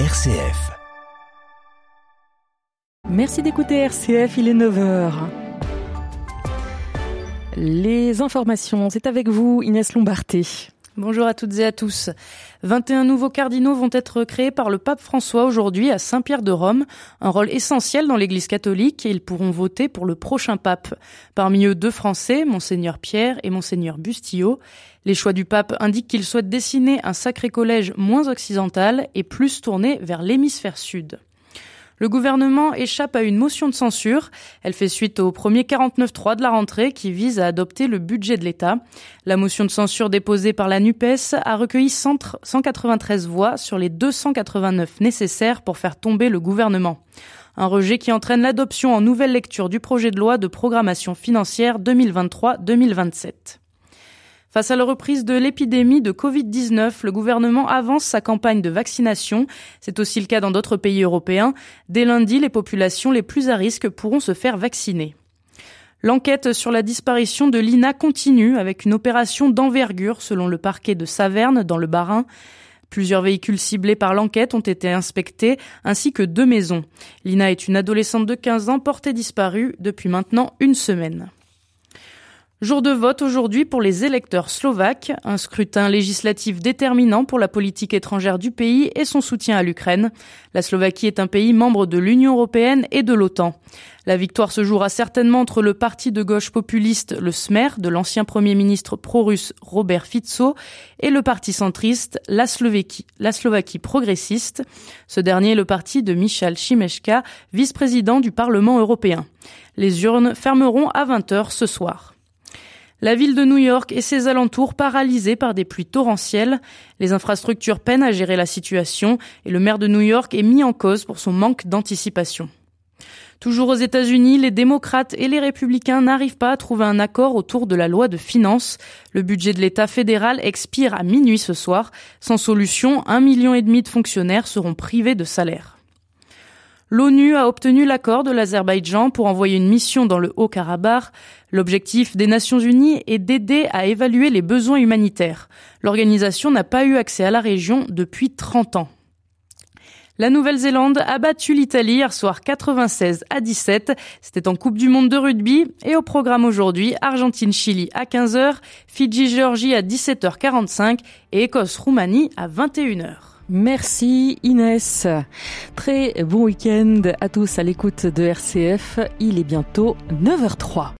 RCF. Merci d'écouter RCF, il est 9h. Les informations, c'est avec vous Inès Lombarté. Bonjour à toutes et à tous. 21 nouveaux cardinaux vont être créés par le pape François aujourd'hui à Saint-Pierre de Rome, un rôle essentiel dans l'église catholique et ils pourront voter pour le prochain pape. Parmi eux deux Français, monseigneur Pierre et monseigneur Bustillo. Les choix du pape indiquent qu'il souhaite dessiner un sacré collège moins occidental et plus tourné vers l'hémisphère sud. Le gouvernement échappe à une motion de censure. Elle fait suite au premier 49.3 de la rentrée qui vise à adopter le budget de l'État. La motion de censure déposée par la NUPES a recueilli 193 voix sur les 289 nécessaires pour faire tomber le gouvernement. Un rejet qui entraîne l'adoption en nouvelle lecture du projet de loi de programmation financière 2023-2027. Face à la reprise de l'épidémie de Covid-19, le gouvernement avance sa campagne de vaccination. C'est aussi le cas dans d'autres pays européens. Dès lundi, les populations les plus à risque pourront se faire vacciner. L'enquête sur la disparition de Lina continue avec une opération d'envergure selon le parquet de Saverne dans le Bas-Rhin. Plusieurs véhicules ciblés par l'enquête ont été inspectés, ainsi que deux maisons. Lina est une adolescente de 15 ans portée disparue depuis maintenant une semaine. Jour de vote aujourd'hui pour les électeurs slovaques, un scrutin législatif déterminant pour la politique étrangère du pays et son soutien à l'Ukraine. La Slovaquie est un pays membre de l'Union européenne et de l'OTAN. La victoire se jouera certainement entre le parti de gauche populiste, le Smer, de l'ancien premier ministre pro-russe Robert Fico, et le parti centriste, la Slovaquie, la Slovaquie progressiste. Ce dernier est le parti de Michal Chimeshka, vice-président du Parlement européen. Les urnes fermeront à 20h ce soir. La ville de New York et ses alentours paralysés par des pluies torrentielles. Les infrastructures peinent à gérer la situation et le maire de New York est mis en cause pour son manque d'anticipation. Toujours aux États-Unis, les démocrates et les républicains n'arrivent pas à trouver un accord autour de la loi de finances. Le budget de l'État fédéral expire à minuit ce soir. Sans solution, un million et demi de fonctionnaires seront privés de salaire. L'ONU a obtenu l'accord de l'Azerbaïdjan pour envoyer une mission dans le Haut-Karabakh. L'objectif des Nations Unies est d'aider à évaluer les besoins humanitaires. L'organisation n'a pas eu accès à la région depuis 30 ans. La Nouvelle-Zélande a battu l'Italie hier soir 96 à 17. C'était en Coupe du Monde de rugby. Et au programme aujourd'hui, Argentine-Chili à 15h, Fidji-Géorgie à 17h45 et Écosse-Roumanie à 21h. Merci Inès. Très bon week-end à tous à l'écoute de RCF. Il est bientôt 9h03.